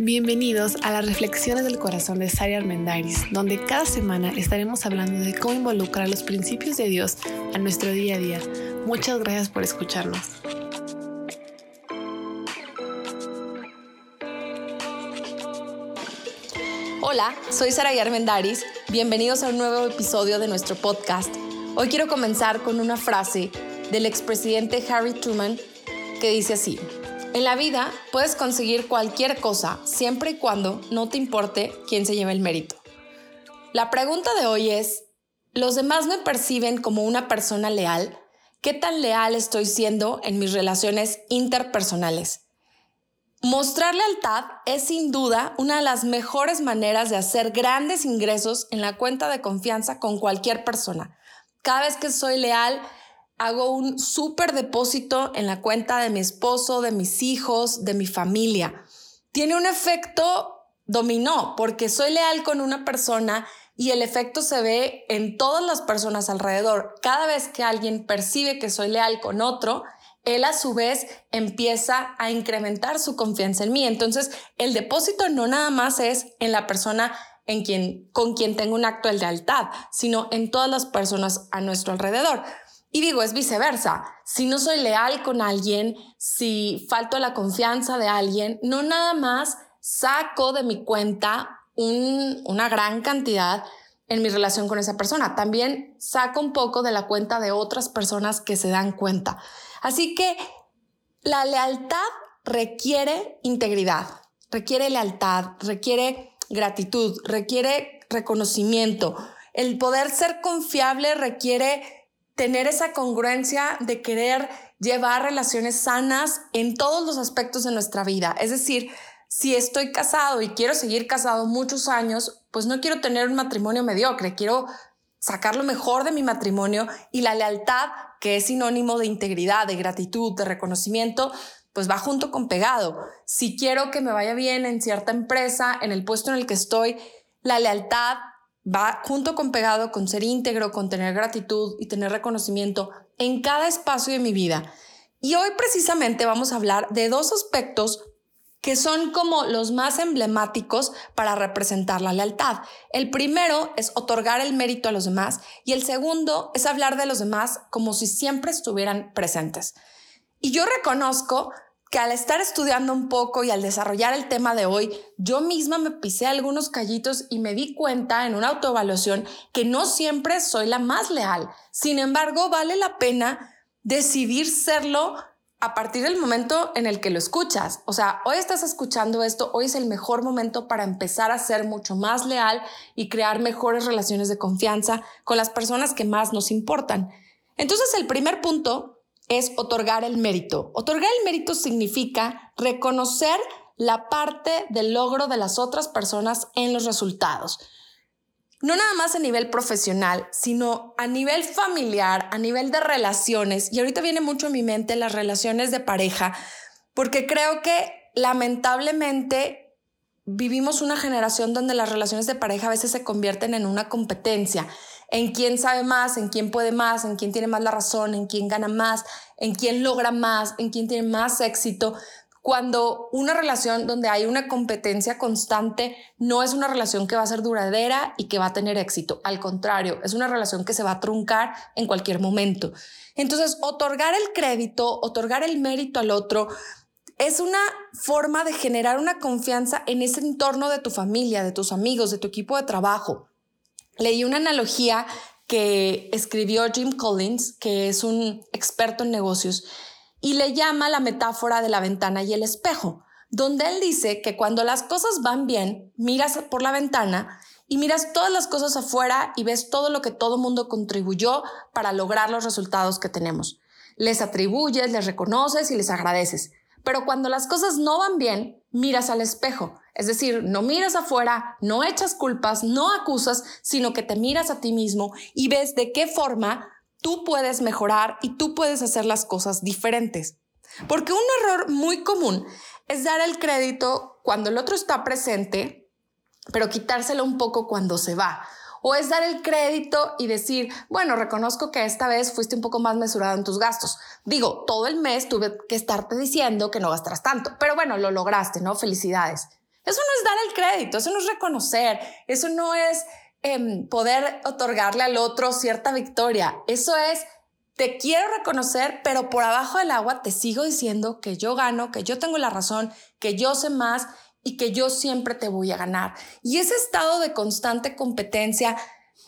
Bienvenidos a las Reflexiones del Corazón de Sari Armendariz, donde cada semana estaremos hablando de cómo involucrar los principios de Dios a nuestro día a día. Muchas gracias por escucharnos. Hola, soy Sara Armendariz. Bienvenidos a un nuevo episodio de nuestro podcast. Hoy quiero comenzar con una frase del expresidente Harry Truman que dice así. En la vida puedes conseguir cualquier cosa siempre y cuando no te importe quién se lleve el mérito. La pregunta de hoy es, ¿los demás me perciben como una persona leal? ¿Qué tan leal estoy siendo en mis relaciones interpersonales? Mostrar lealtad es sin duda una de las mejores maneras de hacer grandes ingresos en la cuenta de confianza con cualquier persona. Cada vez que soy leal, hago un súper depósito en la cuenta de mi esposo, de mis hijos, de mi familia. Tiene un efecto dominó porque soy leal con una persona y el efecto se ve en todas las personas alrededor. Cada vez que alguien percibe que soy leal con otro, él a su vez empieza a incrementar su confianza en mí. Entonces, el depósito no nada más es en la persona en quien, con quien tengo un acto de lealtad, sino en todas las personas a nuestro alrededor. Y digo, es viceversa. Si no soy leal con alguien, si falto a la confianza de alguien, no nada más saco de mi cuenta una gran cantidad en mi relación con esa persona. También saco un poco de la cuenta de otras personas que se dan cuenta. Así que la lealtad requiere integridad, requiere lealtad, requiere gratitud, requiere reconocimiento. El poder ser confiable requiere tener esa congruencia de querer llevar relaciones sanas en todos los aspectos de nuestra vida. Es decir, si estoy casado y quiero seguir casado muchos años, pues no quiero tener un matrimonio mediocre, quiero sacar lo mejor de mi matrimonio y la lealtad, que es sinónimo de integridad, de gratitud, de reconocimiento, pues va junto con pegado. Si quiero que me vaya bien en cierta empresa, en el puesto en el que estoy, la lealtad va junto con pegado con ser íntegro, con tener gratitud y tener reconocimiento en cada espacio de mi vida. Y hoy precisamente vamos a hablar de dos aspectos que son como los más emblemáticos para representar la lealtad. El primero es otorgar el mérito a los demás y el segundo es hablar de los demás como si siempre estuvieran presentes. Y yo reconozco que al estar estudiando un poco y al desarrollar el tema de hoy, yo misma me pisé algunos callitos y me di cuenta en una autoevaluación que no siempre soy la más leal. Sin embargo, vale la pena decidir serlo a partir del momento en el que lo escuchas. O sea, hoy estás escuchando esto, hoy es el mejor momento para empezar a ser mucho más leal y crear mejores relaciones de confianza con las personas que más nos importan. Entonces, el primer punto es otorgar el mérito. Otorgar el mérito significa reconocer la parte del logro de las otras personas en los resultados. No nada más a nivel profesional, sino a nivel familiar, a nivel de relaciones. Y ahorita viene mucho a mi mente las relaciones de pareja, porque creo que lamentablemente vivimos una generación donde las relaciones de pareja a veces se convierten en una competencia en quién sabe más, en quién puede más, en quién tiene más la razón, en quién gana más, en quién logra más, en quién tiene más éxito. Cuando una relación donde hay una competencia constante no es una relación que va a ser duradera y que va a tener éxito. Al contrario, es una relación que se va a truncar en cualquier momento. Entonces, otorgar el crédito, otorgar el mérito al otro, es una forma de generar una confianza en ese entorno de tu familia, de tus amigos, de tu equipo de trabajo. Leí una analogía que escribió Jim Collins, que es un experto en negocios, y le llama la metáfora de la ventana y el espejo, donde él dice que cuando las cosas van bien, miras por la ventana y miras todas las cosas afuera y ves todo lo que todo mundo contribuyó para lograr los resultados que tenemos. Les atribuyes, les reconoces y les agradeces. Pero cuando las cosas no van bien, miras al espejo. Es decir, no miras afuera, no echas culpas, no acusas, sino que te miras a ti mismo y ves de qué forma tú puedes mejorar y tú puedes hacer las cosas diferentes. Porque un error muy común es dar el crédito cuando el otro está presente, pero quitárselo un poco cuando se va. O es dar el crédito y decir, bueno, reconozco que esta vez fuiste un poco más mesurado en tus gastos. Digo, todo el mes tuve que estarte diciendo que no gastarás tanto, pero bueno, lo lograste, ¿no? Felicidades. Eso no es dar el crédito, eso no es reconocer, eso no es em, poder otorgarle al otro cierta victoria, eso es te quiero reconocer, pero por abajo del agua te sigo diciendo que yo gano, que yo tengo la razón, que yo sé más y que yo siempre te voy a ganar. Y ese estado de constante competencia,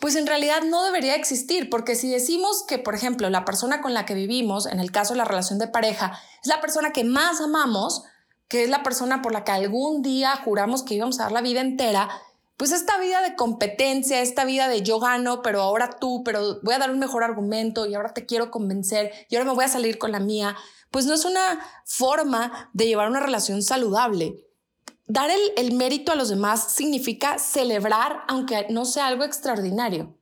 pues en realidad no debería existir, porque si decimos que, por ejemplo, la persona con la que vivimos, en el caso de la relación de pareja, es la persona que más amamos, que es la persona por la que algún día juramos que íbamos a dar la vida entera, pues esta vida de competencia, esta vida de yo gano, pero ahora tú, pero voy a dar un mejor argumento y ahora te quiero convencer y ahora me voy a salir con la mía, pues no es una forma de llevar una relación saludable. Dar el, mérito a los demás significa celebrar aunque no sea algo extraordinario.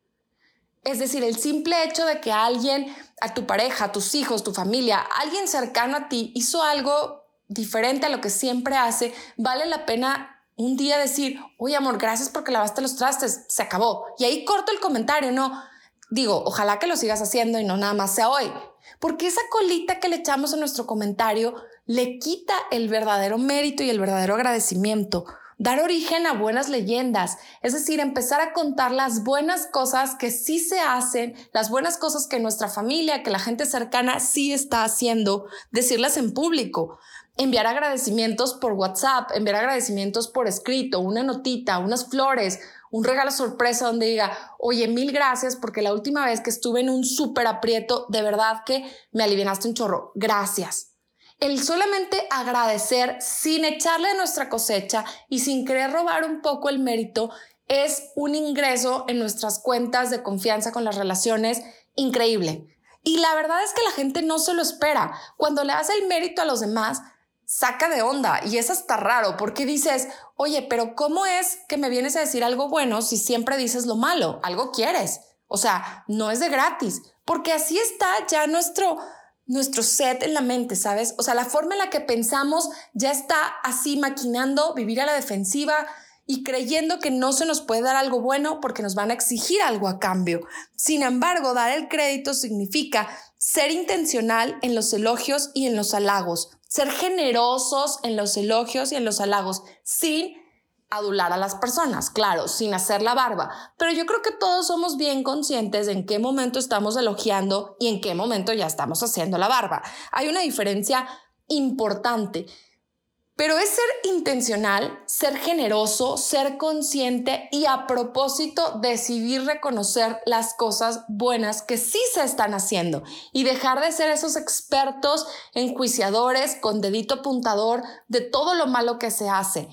Es decir, el simple hecho de que alguien, a tu pareja, a tus hijos, tu familia, alguien cercano a ti hizo algo diferente a lo que siempre hace, vale la pena un día decir, oye amor, gracias porque lavaste los trastes, se acabó. Y ahí corto el comentario, no. Digo, ojalá que lo sigas haciendo y no nada más sea hoy. Porque esa colita que le echamos a nuestro comentario le quita el verdadero mérito y el verdadero agradecimiento. Dar origen a buenas leyendas, es decir, empezar a contar las buenas cosas que sí se hacen, las buenas cosas que nuestra familia, que la gente cercana sí está haciendo, decirlas en público enviar agradecimientos por WhatsApp, enviar agradecimientos por escrito, una notita, unas flores, un regalo sorpresa donde diga, oye, mil gracias porque la última vez que estuve en un súper aprieto, de verdad que me aliviaste un chorro. Gracias. El solamente agradecer sin echarle nuestra cosecha y sin querer robar un poco el mérito es un ingreso en nuestras cuentas de confianza con las relaciones increíble. Y la verdad es que la gente no se lo espera. Cuando le das el mérito a los demás, saca de onda y es hasta raro porque dices, oye, pero ¿cómo es que me vienes a decir algo bueno si siempre dices lo malo? Algo quieres. O sea, no es de gratis, porque así está ya nuestro, nuestro set en la mente, ¿sabes? O sea, la forma en la que pensamos ya está así maquinando vivir a la defensiva y creyendo que no se nos puede dar algo bueno porque nos van a exigir algo a cambio. Sin embargo, dar el crédito significa ser intencional en los elogios y en los halagos, ser generosos en los elogios y en los halagos, sin adular a las personas, claro, sin hacer la barba. Pero yo creo que todos somos bien conscientes de en qué momento estamos elogiando y en qué momento ya estamos haciendo la barba. Hay una diferencia importante. Pero es ser intencional, ser generoso, ser consciente y a propósito decidir reconocer las cosas buenas que sí se están haciendo y dejar de ser esos expertos enjuiciadores con dedito apuntador de todo lo malo que se hace.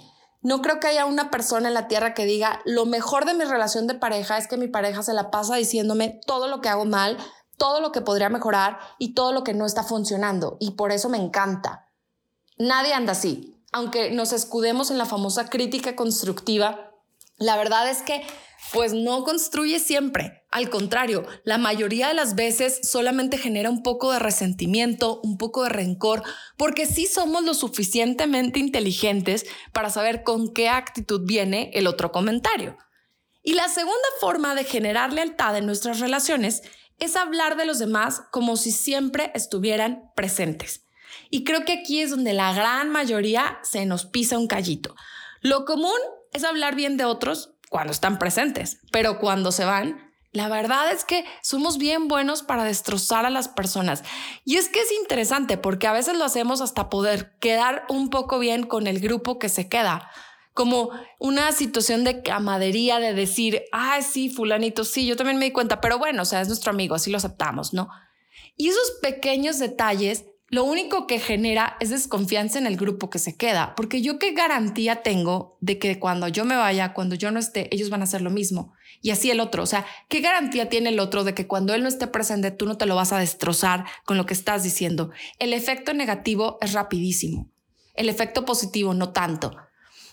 No creo que haya una persona en la tierra que diga lo mejor de mi relación de pareja es que mi pareja se la pasa diciéndome todo lo que hago mal, todo lo que podría mejorar y todo lo que no está funcionando y por eso me encanta. Nadie anda así aunque nos escudemos en la famosa crítica constructiva, la verdad es que pues no construye siempre. Al contrario, la mayoría de las veces solamente genera un poco de resentimiento, un poco de rencor, porque sí somos lo suficientemente inteligentes para saber con qué actitud viene el otro comentario. Y la segunda forma de generar lealtad en nuestras relaciones es hablar de los demás como si siempre estuvieran presentes. Y creo que aquí es donde la gran mayoría se nos pisa un callito. Lo común es hablar bien de otros cuando están presentes, pero cuando se van, la verdad es que somos bien buenos para destrozar a las personas. Y es que es interesante porque a veces lo hacemos hasta poder quedar un poco bien con el grupo que se queda. Como una situación de camadería, de decir, ay, sí, fulanito, sí, yo también me di cuenta, pero bueno, o sea, es nuestro amigo, así lo aceptamos, ¿no? Y esos pequeños detalles lo único que genera es desconfianza en el grupo que se queda, porque yo qué garantía tengo de que cuando yo me vaya, cuando yo no esté, ellos van a hacer lo mismo. Y así el otro, o sea, ¿qué garantía tiene el otro de que cuando él no esté presente, tú no te lo vas a destrozar con lo que estás diciendo? El efecto negativo es rapidísimo, el efecto positivo no tanto.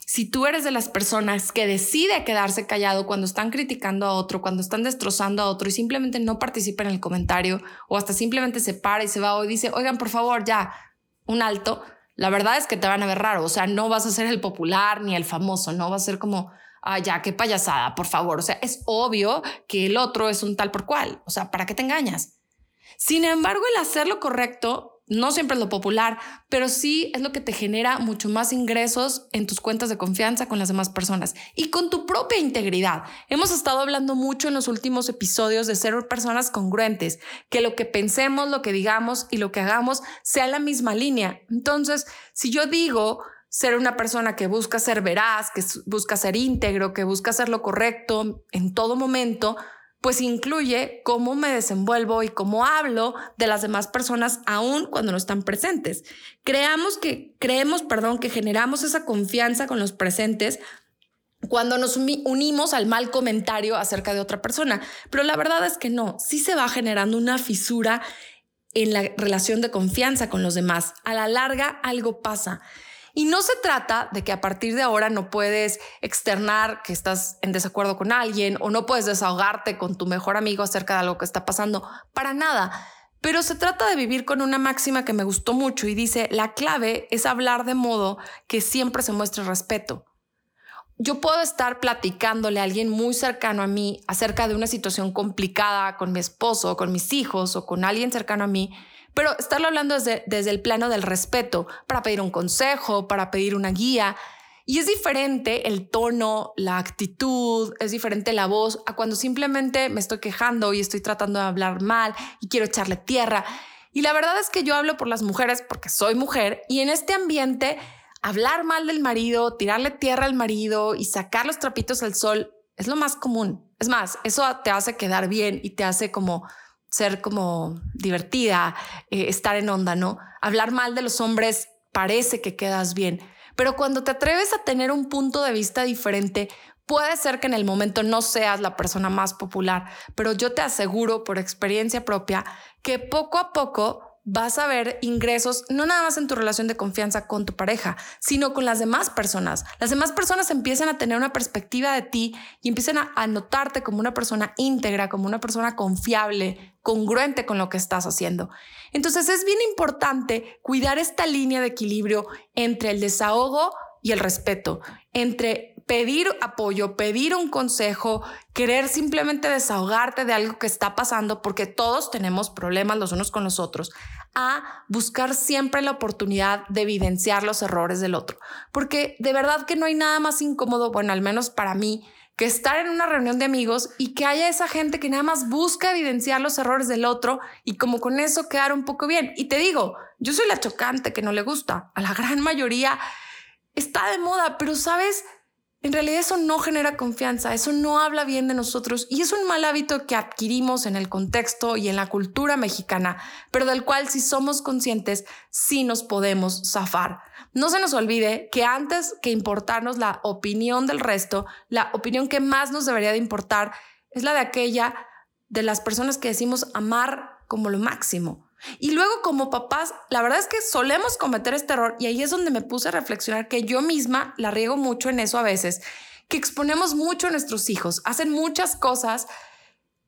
Si tú eres de las personas que decide quedarse callado cuando están criticando a otro, cuando están destrozando a otro y simplemente no participa en el comentario o hasta simplemente se para y se va o dice, oigan, por favor, ya, un alto, la verdad es que te van a ver raro. O sea, no vas a ser el popular ni el famoso, no va a ser como, ah, ya, qué payasada, por favor. O sea, es obvio que el otro es un tal por cual. O sea, ¿para qué te engañas? Sin embargo, el hacer lo correcto no siempre es lo popular, pero sí es lo que te genera mucho más ingresos en tus cuentas de confianza con las demás personas y con tu propia integridad. Hemos estado hablando mucho en los últimos episodios de ser personas congruentes, que lo que pensemos, lo que digamos y lo que hagamos sea la misma línea. Entonces, si yo digo ser una persona que busca ser veraz, que busca ser íntegro, que busca hacer lo correcto en todo momento, pues incluye cómo me desenvuelvo y cómo hablo de las demás personas aún cuando no están presentes. Creamos que, creemos, perdón, que generamos esa confianza con los presentes cuando nos unimos al mal comentario acerca de otra persona. Pero la verdad es que no, sí se va generando una fisura en la relación de confianza con los demás. A la larga algo pasa. Y no se trata de que a partir de ahora no puedes externar que estás en desacuerdo con alguien o no puedes desahogarte con tu mejor amigo acerca de algo que está pasando. Para nada. Pero se trata de vivir con una máxima que me gustó mucho y dice, la clave es hablar de modo que siempre se muestre respeto. Yo puedo estar platicándole a alguien muy cercano a mí acerca de una situación complicada con mi esposo, con mis hijos o con alguien cercano a mí pero estarlo hablando desde, el plano del respeto, para pedir un consejo, para pedir una guía. Y es diferente el tono, la actitud, es diferente la voz a cuando simplemente me estoy quejando y estoy tratando de hablar mal y quiero echarle tierra. Y la verdad es que yo hablo por las mujeres porque soy mujer y en este ambiente hablar mal del marido, tirarle tierra al marido y sacar los trapitos al sol es lo más común. Es más, eso te hace quedar bien y te hace como ser como divertida, eh, estar en onda, ¿no? Hablar mal de los hombres parece que quedas bien, pero cuando te atreves a tener un punto de vista diferente, puede ser que en el momento no seas la persona más popular, pero yo te aseguro por experiencia propia que poco a poco vas a ver ingresos no nada más en tu relación de confianza con tu pareja, sino con las demás personas. Las demás personas empiezan a tener una perspectiva de ti y empiezan a, notarte como una persona íntegra, como una persona confiable, congruente con lo que estás haciendo. Entonces es bien importante cuidar esta línea de equilibrio entre el desahogo y el respeto, entre pedir apoyo, pedir un consejo, querer simplemente desahogarte de algo que está pasando, porque todos tenemos problemas los unos con los otros, a buscar siempre la oportunidad de evidenciar los errores del otro. Porque de verdad que no hay nada más incómodo, bueno, al menos para mí, que estar en una reunión de amigos y que haya esa gente que nada más busca evidenciar los errores del otro y como con eso quedar un poco bien. Y te digo, yo soy la chocante que no le gusta. A la gran mayoría está de moda, pero sabes, en realidad eso no genera confianza, eso no habla bien de nosotros y es un mal hábito que adquirimos en el contexto y en la cultura mexicana, pero del cual si somos conscientes sí nos podemos zafar. No se nos olvide que antes que importarnos la opinión del resto, la opinión que más nos debería de importar es la de aquella de las personas que decimos amar como lo máximo. Y luego como papás, la verdad es que solemos cometer este error y ahí es donde me puse a reflexionar que yo misma la riego mucho en eso a veces, que exponemos mucho a nuestros hijos, hacen muchas cosas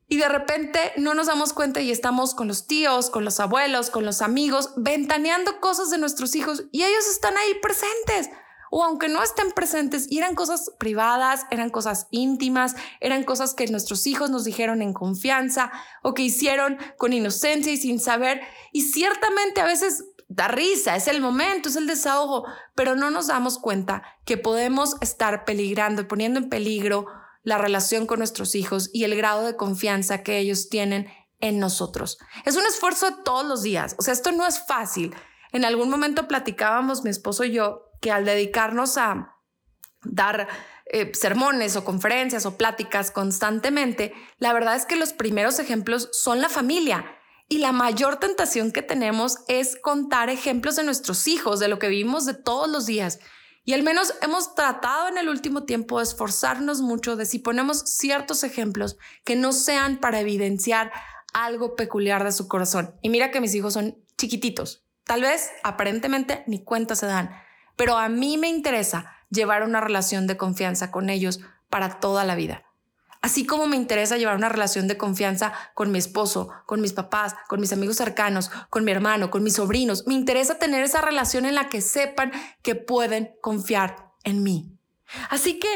y de repente no nos damos cuenta y estamos con los tíos, con los abuelos, con los amigos, ventaneando cosas de nuestros hijos y ellos están ahí presentes o aunque no estén presentes, eran cosas privadas, eran cosas íntimas, eran cosas que nuestros hijos nos dijeron en confianza o que hicieron con inocencia y sin saber. Y ciertamente a veces da risa, es el momento, es el desahogo, pero no nos damos cuenta que podemos estar peligrando y poniendo en peligro la relación con nuestros hijos y el grado de confianza que ellos tienen en nosotros. Es un esfuerzo todos los días, o sea, esto no es fácil. En algún momento platicábamos mi esposo y yo que al dedicarnos a dar eh, sermones o conferencias o pláticas constantemente, la verdad es que los primeros ejemplos son la familia. Y la mayor tentación que tenemos es contar ejemplos de nuestros hijos, de lo que vivimos de todos los días. Y al menos hemos tratado en el último tiempo de esforzarnos mucho de si ponemos ciertos ejemplos que no sean para evidenciar algo peculiar de su corazón. Y mira que mis hijos son chiquititos. Tal vez aparentemente ni cuenta se dan pero a mí me interesa llevar una relación de confianza con ellos para toda la vida. Así como me interesa llevar una relación de confianza con mi esposo, con mis papás, con mis amigos cercanos, con mi hermano, con mis sobrinos, me interesa tener esa relación en la que sepan que pueden confiar en mí. Así que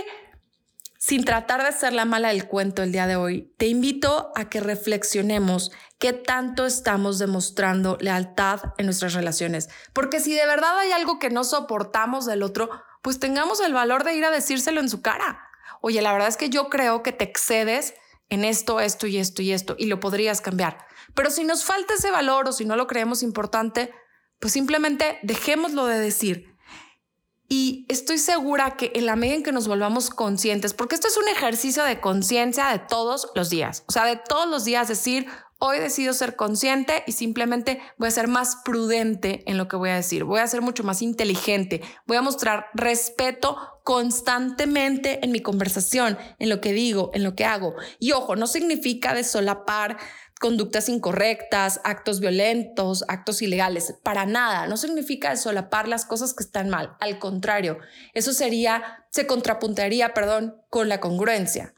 sin tratar de ser la mala del cuento el día de hoy, te invito a que reflexionemos qué tanto estamos demostrando lealtad en nuestras relaciones. Porque si de verdad hay algo que no soportamos del otro, pues tengamos el valor de ir a decírselo en su cara. Oye, la verdad es que yo creo que te excedes en esto, esto y esto y esto, y lo podrías cambiar. Pero si nos falta ese valor o si no lo creemos importante, pues simplemente dejémoslo de decir y estoy segura que en la medida en que nos volvamos conscientes, porque esto es un ejercicio de conciencia de todos los días, o sea, de todos los días decir, hoy decido ser consciente y simplemente voy a ser más prudente en lo que voy a decir, voy a ser mucho más inteligente, voy a mostrar respeto constantemente en mi conversación, en lo que digo, en lo que hago. Y ojo, no significa de solapar conductas incorrectas, actos violentos, actos ilegales. Para nada, no significa solapar las cosas que están mal. Al contrario, eso sería, se contrapuntaría, perdón, con la congruencia.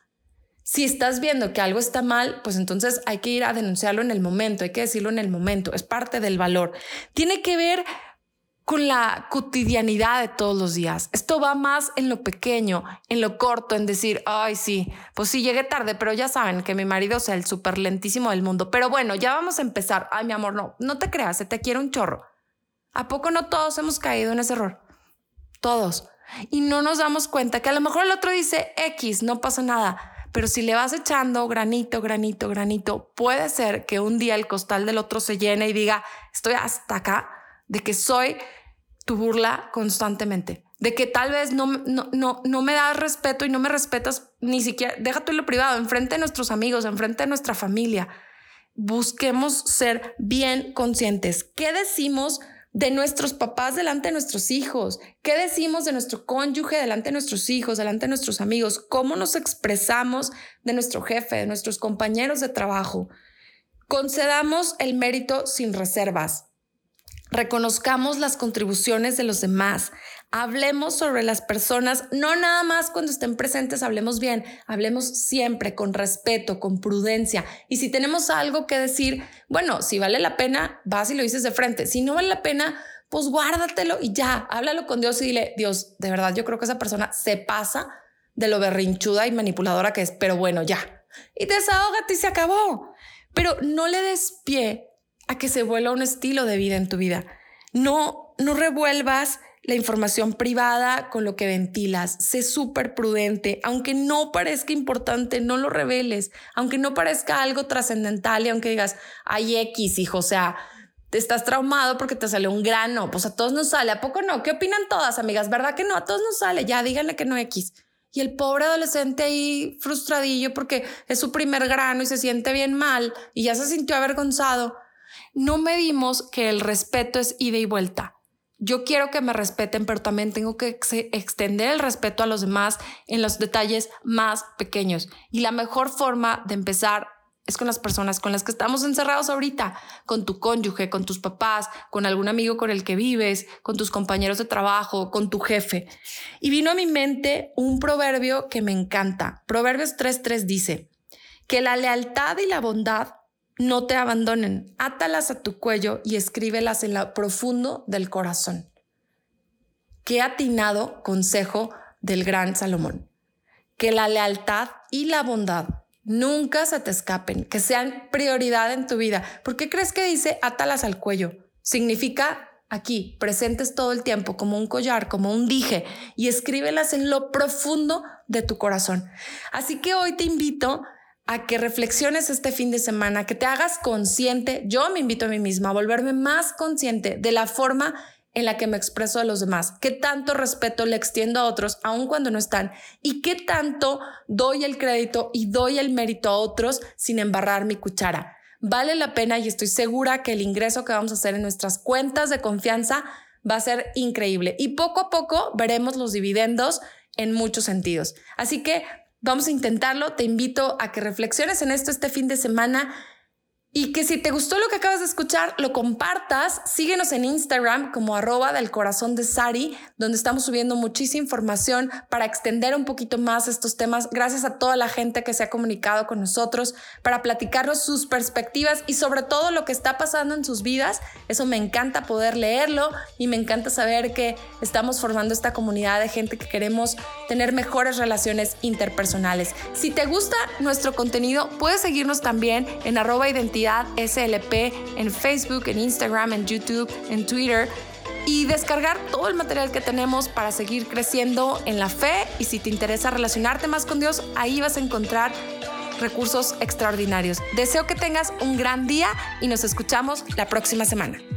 Si estás viendo que algo está mal, pues entonces hay que ir a denunciarlo en el momento, hay que decirlo en el momento, es parte del valor. Tiene que ver con la cotidianidad de todos los días. Esto va más en lo pequeño, en lo corto, en decir, ay, sí, pues sí, llegué tarde, pero ya saben que mi marido es el súper lentísimo del mundo. Pero bueno, ya vamos a empezar. Ay, mi amor, no, no te creas, se te quiere un chorro. ¿A poco no todos hemos caído en ese error? Todos. Y no nos damos cuenta que a lo mejor el otro dice X, no pasa nada. Pero si le vas echando granito, granito, granito, puede ser que un día el costal del otro se llene y diga, estoy hasta acá de que soy tu burla constantemente, de que tal vez no, no, no, no me das respeto y no me respetas ni siquiera, déjate lo privado, enfrente de nuestros amigos, enfrente de nuestra familia. Busquemos ser bien conscientes. ¿Qué decimos de nuestros papás delante de nuestros hijos? ¿Qué decimos de nuestro cónyuge delante de nuestros hijos, delante de nuestros amigos? ¿Cómo nos expresamos de nuestro jefe, de nuestros compañeros de trabajo? Concedamos el mérito sin reservas. Reconozcamos las contribuciones de los demás. Hablemos sobre las personas, no nada más cuando estén presentes, hablemos bien, hablemos siempre con respeto, con prudencia. Y si tenemos algo que decir, bueno, si vale la pena, vas y lo dices de frente. Si no vale la pena, pues guárdatelo y ya, háblalo con Dios y dile, Dios, de verdad yo creo que esa persona se pasa de lo berrinchuda y manipuladora que es, pero bueno, ya. Y desahógate y se acabó. Pero no le des pie a que se vuelva un estilo de vida en tu vida. No, no revuelvas la información privada con lo que ventilas. Sé súper prudente. Aunque no parezca importante, no lo reveles. Aunque no parezca algo trascendental y aunque digas, ay X, hijo, o sea, te estás traumado porque te salió un grano. Pues a todos nos sale. ¿A poco no? ¿Qué opinan todas, amigas? ¿Verdad que no? A todos nos sale. Ya díganle que no X. Y el pobre adolescente ahí frustradillo porque es su primer grano y se siente bien mal y ya se sintió avergonzado no medimos que el respeto es ida y vuelta. Yo quiero que me respeten, pero también tengo que extender el respeto a los demás en los detalles más pequeños. Y la mejor forma de empezar es con las personas con las que estamos encerrados ahorita, con tu cónyuge, con tus papás, con algún amigo con el que vives, con tus compañeros de trabajo, con tu jefe. Y vino a mi mente un proverbio que me encanta. Proverbios 3.3 dice, que la lealtad y la bondad no te abandonen, átalas a tu cuello y escríbelas en lo profundo del corazón. Qué atinado consejo del gran Salomón. Que la lealtad y la bondad nunca se te escapen, que sean prioridad en tu vida. ¿Por qué crees que dice átalas al cuello? Significa aquí, presentes todo el tiempo, como un collar, como un dije, y escríbelas en lo profundo de tu corazón. Así que hoy te invito a que reflexiones este fin de semana, que te hagas consciente, yo me invito a mí misma a volverme más consciente de la forma en la que me expreso a los demás, qué tanto respeto le extiendo a otros aun cuando no están y qué tanto doy el crédito y doy el mérito a otros sin embarrar mi cuchara. Vale la pena y estoy segura que el ingreso que vamos a hacer en nuestras cuentas de confianza va a ser increíble y poco a poco veremos los dividendos en muchos sentidos. Así que Vamos a intentarlo. Te invito a que reflexiones en esto este fin de semana Y que si te gustó lo que acabas de escuchar, lo compartas. Síguenos en Instagram como arroba del corazón de Sari, donde estamos subiendo muchísima información para extender un poquito más estos temas. Gracias a toda la gente que se ha comunicado con nosotros para platicarnos sus perspectivas y sobre todo lo que está pasando en sus vidas. Eso me encanta poder leerlo y me encanta saber que estamos formando esta comunidad de gente que queremos tener mejores relaciones interpersonales. Si te gusta nuestro contenido, puedes seguirnos también en arroba identidad SLP en Facebook, en Instagram, en YouTube, en Twitter y descargar todo el material que tenemos para seguir creciendo en la fe y si te interesa relacionarte más con Dios, ahí vas a encontrar recursos extraordinarios. Deseo que tengas un gran día y nos escuchamos la próxima semana.